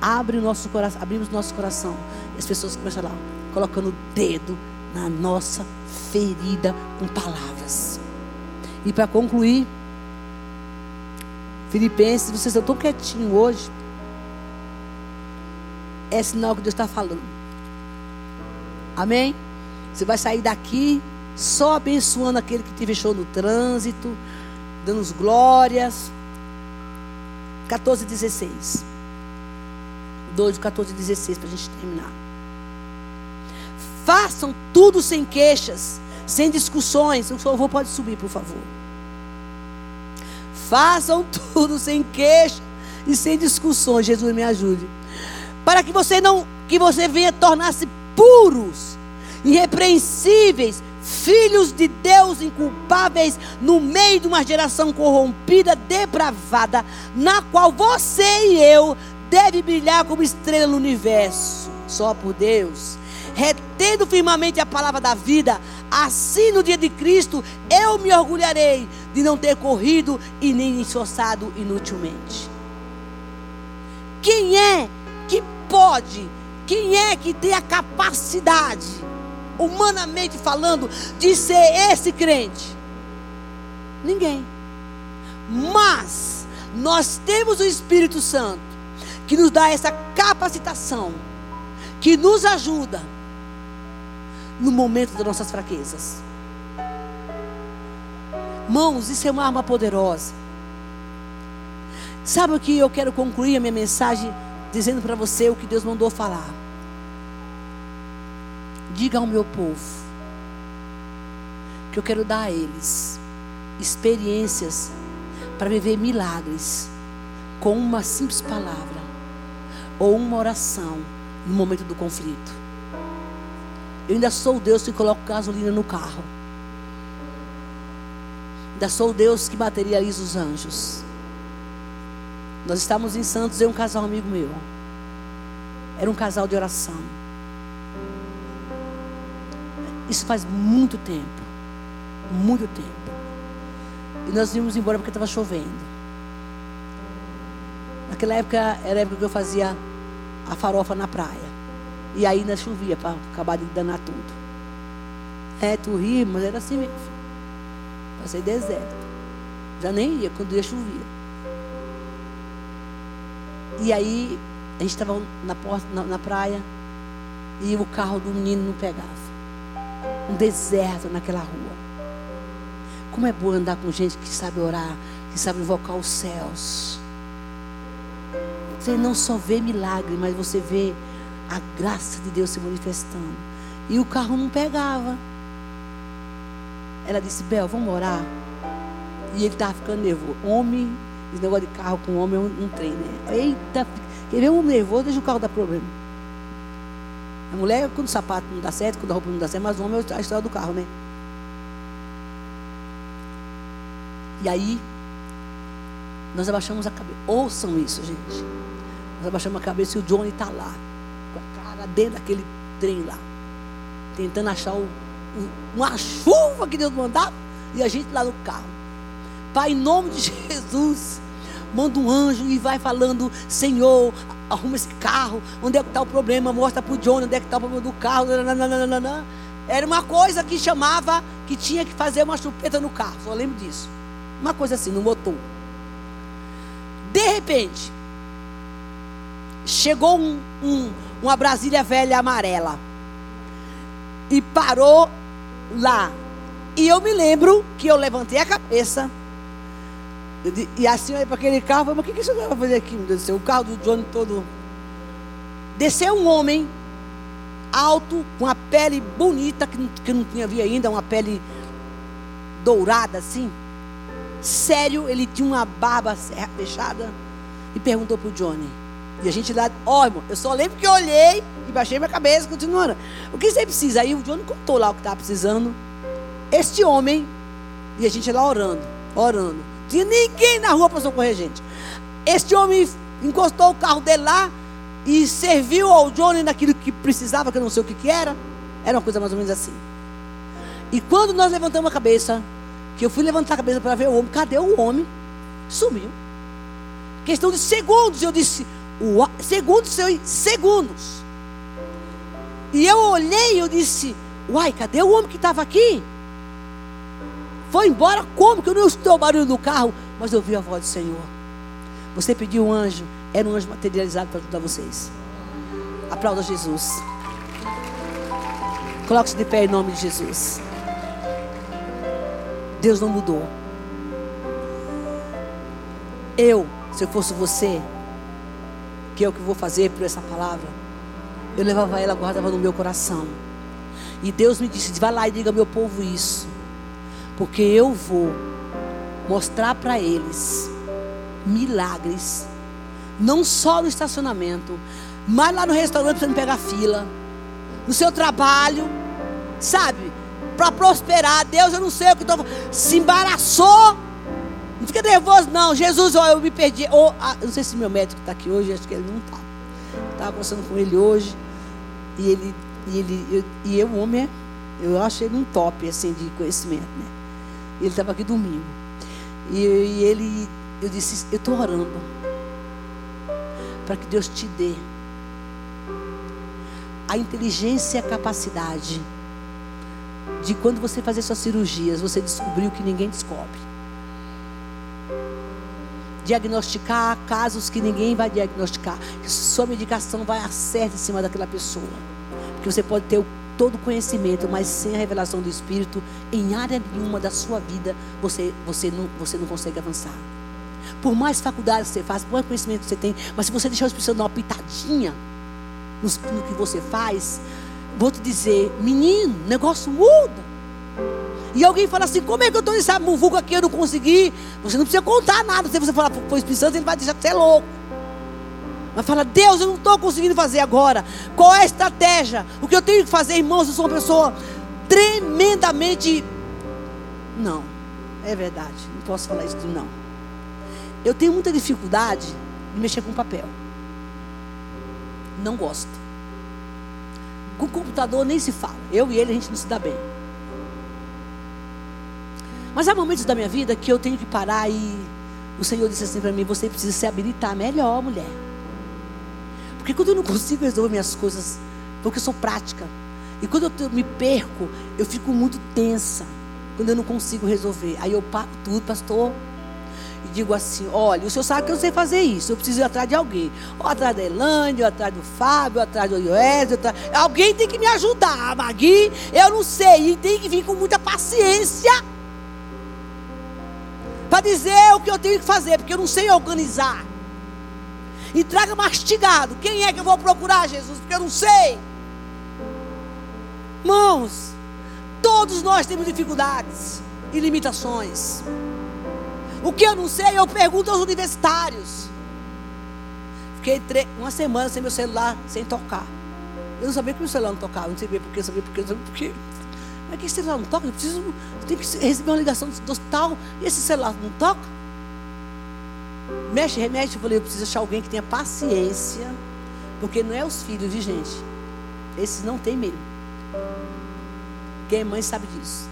abre o nosso coração, abrimos nosso coração, e as pessoas começam lá colocando o dedo na nossa ferida com palavras. E para concluir, Filipenses, vocês estão tão quietinhos hoje. É sinal que Deus está falando. Amém? Você vai sair daqui só abençoando aquele que te fechou no trânsito, dando os glórias. 14, 16. 2, 14, 16, para a gente terminar. Façam tudo sem queixas, sem discussões. O avô pode subir, por favor Façam tudo sem queixa e sem discussões. Jesus me ajude. Para que você não que você venha tornar-se puros, irrepreensíveis, filhos de Deus inculpáveis no meio de uma geração corrompida, depravada, na qual você e eu deve brilhar como estrela no universo, só por Deus. Retendo firmemente a palavra da vida, assim no dia de Cristo eu me orgulharei de não ter corrido e nem esforçado inutilmente. Quem é que pode, quem é que tem a capacidade humanamente falando, de ser esse crente? Ninguém. Mas nós temos o Espírito Santo que nos dá essa capacitação, que nos ajuda no momento das nossas fraquezas. Mãos, isso é uma arma poderosa. Sabe o que eu quero concluir a minha mensagem dizendo para você o que Deus mandou falar? Diga ao meu povo que eu quero dar a eles experiências para viver milagres com uma simples palavra ou uma oração no momento do conflito. Eu ainda sou o Deus que coloca gasolina no carro. Ainda sou o Deus que materializa os anjos. Nós estávamos em Santos, e um casal amigo meu. Era um casal de oração. Isso faz muito tempo. Muito tempo. E nós íamos embora porque estava chovendo. Naquela época era a época que eu fazia a farofa na praia. E ainda chovia para acabar de danar tudo. É, tu ri, mas era assim mesmo. Passei deserto. Já nem ia quando ia chovia. E aí, a gente estava na, na, na praia e o carro do menino não pegava um deserto naquela rua. Como é bom andar com gente que sabe orar, que sabe invocar os céus. Você não só vê milagre, mas você vê a graça de Deus se manifestando. E o carro não pegava. Ela disse, Bel, vamos orar. E ele estava ficando nervoso. Homem, esse negócio de carro com homem é um, um trem, né? Eita, quer ver um nervoso, deixa o carro dar problema. A mulher, quando o sapato não dá certo, quando a roupa não dá certo, mas o homem é a história do carro, né? E aí, nós abaixamos a cabeça. Ouçam isso, gente. Nós abaixamos a cabeça e o Johnny está lá, dentro daquele trem lá, tentando achar o, o, uma chuva que Deus mandava, e a gente lá no carro. Pai, em nome de Jesus, manda um anjo e vai falando: Senhor, arruma esse carro. Onde é que está o problema? Mostra para o John onde é que está o problema do carro. Nananana. Era uma coisa que chamava que tinha que fazer uma chupeta no carro. Só lembro disso. Uma coisa assim, no motor. De repente, chegou um, um, uma Brasília velha amarela. E parou lá. E eu me lembro que eu levantei a cabeça e assim aí para aquele carro, falei, mas o que, que você vai fazer aqui, meu Deus do céu? O carro do Johnny todo. Desceu um homem alto, com a pele bonita, que que não tinha visto ainda, uma pele dourada assim. Sério, ele tinha uma barba fechada e perguntou para o Johnny. E a gente lá, ó, oh, irmão, eu só lembro que eu olhei e baixei minha cabeça, continuando. O que você precisa? Aí o Johnny contou lá o que estava precisando. Este homem, e a gente lá orando, orando tinha ninguém na rua para socorrer gente. Este homem encostou o carro dele lá e serviu ao Johnny naquilo que precisava, que eu não sei o que, que era. Era uma coisa mais ou menos assim. E quando nós levantamos a cabeça, que eu fui levantar a cabeça para ver o homem, cadê o homem? Sumiu. Questão de segundos, eu disse, segundos, segundos. E eu olhei e eu disse, uai, cadê o homem que estava aqui? Foi embora como? Que eu não escutei o barulho do carro, mas eu vi a voz do Senhor. Você pediu um anjo, era um anjo materializado para ajudar vocês. Aplauda Jesus. Coloque-se de pé em nome de Jesus. Deus não mudou. Eu, se eu fosse você, que é o que vou fazer por essa palavra, eu levava ela, guardava no meu coração. E Deus me disse: vai lá e diga ao meu povo isso. Porque eu vou mostrar para eles milagres, não só no estacionamento, mas lá no restaurante para não pegar fila, no seu trabalho, sabe? Para prosperar, Deus, eu não sei o que estou se embaraçou. Não fica nervoso, não. Jesus, ó, eu me perdi. Oh, ah, não sei se meu médico está aqui hoje, acho que ele não está. Estava conversando com ele hoje. E ele, e ele, eu, e eu, homem, eu acho ele um top assim de conhecimento, né? Ele estava aqui domingo. E, e ele, eu disse, eu estou orando para que Deus te dê a inteligência e a capacidade de quando você fazer suas cirurgias, você descobriu que ninguém descobre diagnosticar casos que ninguém vai diagnosticar. Que sua medicação vai acertar em cima daquela pessoa. Porque você pode ter todo o conhecimento, mas sem a revelação do Espírito, em área nenhuma da sua vida, você, você, não, você não consegue avançar. Por mais faculdade que você faz, por mais conhecimento que você tem, mas se você deixar o Espírito Santo dar uma pitadinha no, no que você faz, vou te dizer, menino, o negócio muda. E alguém fala assim: como é que eu estou nessa muvuca aqui? Eu não consegui. Você não precisa contar nada. Se você falar para o Espírito Santo, ele vai dizer que você é louco. Mas fala: Deus, eu não estou conseguindo fazer agora. Qual é a estratégia? O que eu tenho que fazer, irmãos? Eu sou uma pessoa tremendamente. Não, é verdade. Não posso falar isso não. Eu tenho muita dificuldade de mexer com papel. Não gosto. Com computador nem se fala. Eu e ele a gente não se dá bem. Mas há momentos da minha vida que eu tenho que parar e o Senhor disse assim para mim: você precisa se habilitar melhor, mulher. Porque quando eu não consigo resolver minhas coisas, porque eu sou prática. E quando eu me perco, eu fico muito tensa. Quando eu não consigo resolver. Aí eu paro tudo, pastor. E digo assim: olha, o senhor sabe que eu sei fazer isso. Eu preciso ir atrás de alguém. Ou atrás da Elândia, ou atrás do Fábio, ou atrás do Ioés. Atrás... Alguém tem que me ajudar. Magui, eu não sei. E tem que vir com muita paciência para dizer o que eu tenho que fazer, porque eu não sei organizar. E traga mastigado. Quem é que eu vou procurar, Jesus? Porque eu não sei. Mãos, todos nós temos dificuldades e limitações. O que eu não sei, eu pergunto aos universitários. Fiquei uma semana sem meu celular, sem tocar. Eu não sabia que meu celular não tocava, não sabia por quê, sabia por quê, não sabia por. Mas que celular não toca? Eu preciso, eu tenho que receber uma ligação do hospital e esse celular não toca? Mexe, remédio. Eu falei, eu preciso achar alguém que tenha paciência. Porque não é os filhos de gente. Esses não tem medo. Quem é mãe sabe disso.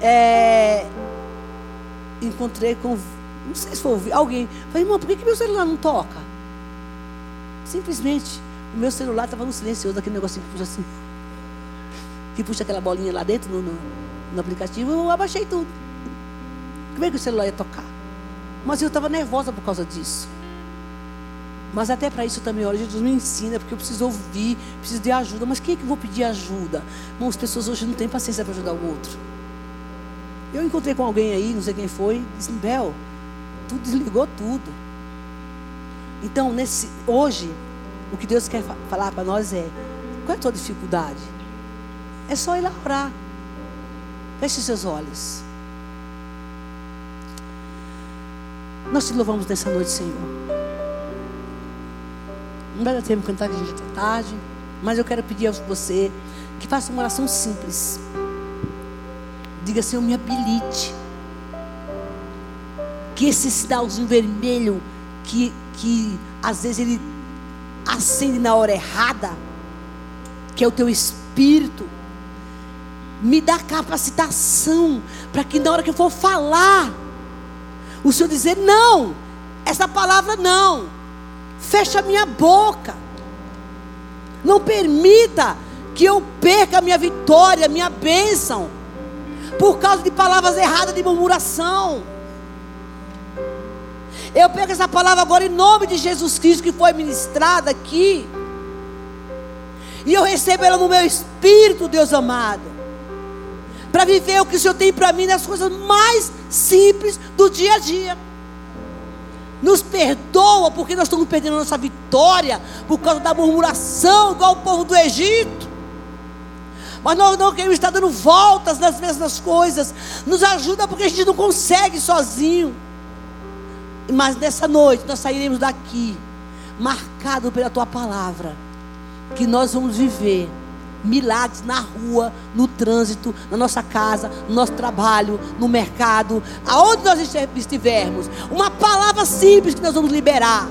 É, encontrei com. Não sei se foi alguém. Falei, irmão, por que, que meu celular não toca? Simplesmente, o meu celular estava no silencioso, aquele negocinho que puxa assim que puxa aquela bolinha lá dentro no, no, no aplicativo, eu abaixei tudo. Como é que o celular ia tocar? Mas eu estava nervosa por causa disso. Mas até para isso também, olha, Jesus me ensina, porque eu preciso ouvir, preciso de ajuda. Mas quem é que eu vou pedir ajuda? Bom, as pessoas hoje não têm paciência para ajudar o outro. Eu encontrei com alguém aí, não sei quem foi, disse, Bel, tu desligou tudo. Então, nesse, hoje, o que Deus quer falar para nós é, qual é a tua dificuldade? É só ir lá orar. Feche seus olhos. Nós te louvamos nessa noite, Senhor. Não vai dar tempo de cantar que a gente tarde. Mas eu quero pedir a você que faça uma oração simples. Diga, Senhor, me habilite. Que esse sinalzinho vermelho que, que às vezes ele acende na hora errada, que é o teu espírito, me dá capacitação para que na hora que eu for falar, o Senhor dizer: não, essa palavra não, fecha a minha boca, não permita que eu perca a minha vitória, a minha bênção, por causa de palavras erradas de murmuração. Eu pego essa palavra agora em nome de Jesus Cristo que foi ministrada aqui. E eu recebo ela no meu espírito, Deus amado para viver o que o Senhor tem para mim nas coisas mais simples do dia a dia. Nos perdoa porque nós estamos perdendo a nossa vitória por causa da murmuração, igual o povo do Egito. Mas nós não queremos estar dando voltas nas mesmas coisas. Nos ajuda porque a gente não consegue sozinho. Mas nessa noite nós sairemos daqui, marcado pela tua palavra, que nós vamos viver milagres na rua, no trânsito, na nossa casa, no nosso trabalho, no mercado, aonde nós estivermos. Uma palavra simples que nós vamos liberar,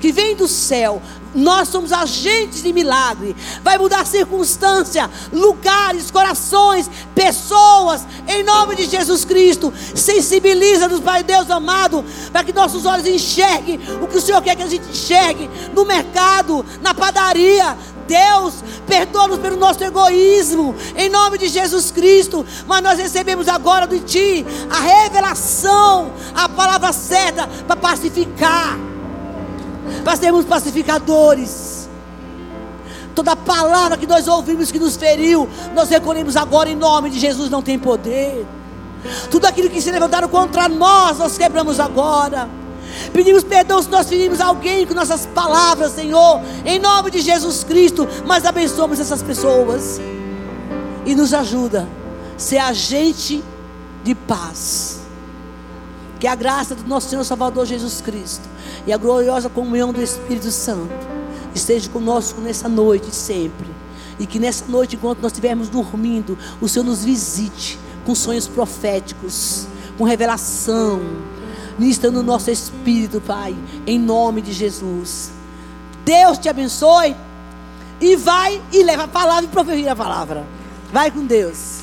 que vem do céu. Nós somos agentes de milagre. Vai mudar circunstância, lugares, corações, pessoas, em nome de Jesus Cristo. Sensibiliza-nos, Pai Deus amado, para que nossos olhos enxerguem o que o Senhor quer que a gente enxergue no mercado, na padaria, Deus, perdoa-nos pelo nosso egoísmo, em nome de Jesus Cristo. Mas nós recebemos agora de Ti a revelação, a palavra certa para pacificar, para sermos pacificadores. Toda palavra que nós ouvimos que nos feriu, nós recolhemos agora em nome de Jesus, não tem poder. Tudo aquilo que se levantaram contra nós, nós quebramos agora. Pedimos perdão se nós ferimos alguém com nossas palavras, Senhor, em nome de Jesus Cristo. Mas abençoamos essas pessoas e nos ajuda a ser agente de paz. Que a graça do nosso Senhor Salvador Jesus Cristo e a gloriosa comunhão do Espírito Santo esteja conosco nessa noite sempre. E que nessa noite, enquanto nós estivermos dormindo, o Senhor nos visite com sonhos proféticos, com revelação Ministra no nosso espírito, Pai, em nome de Jesus. Deus te abençoe. E vai e leva a palavra e proferir a palavra. Vai com Deus.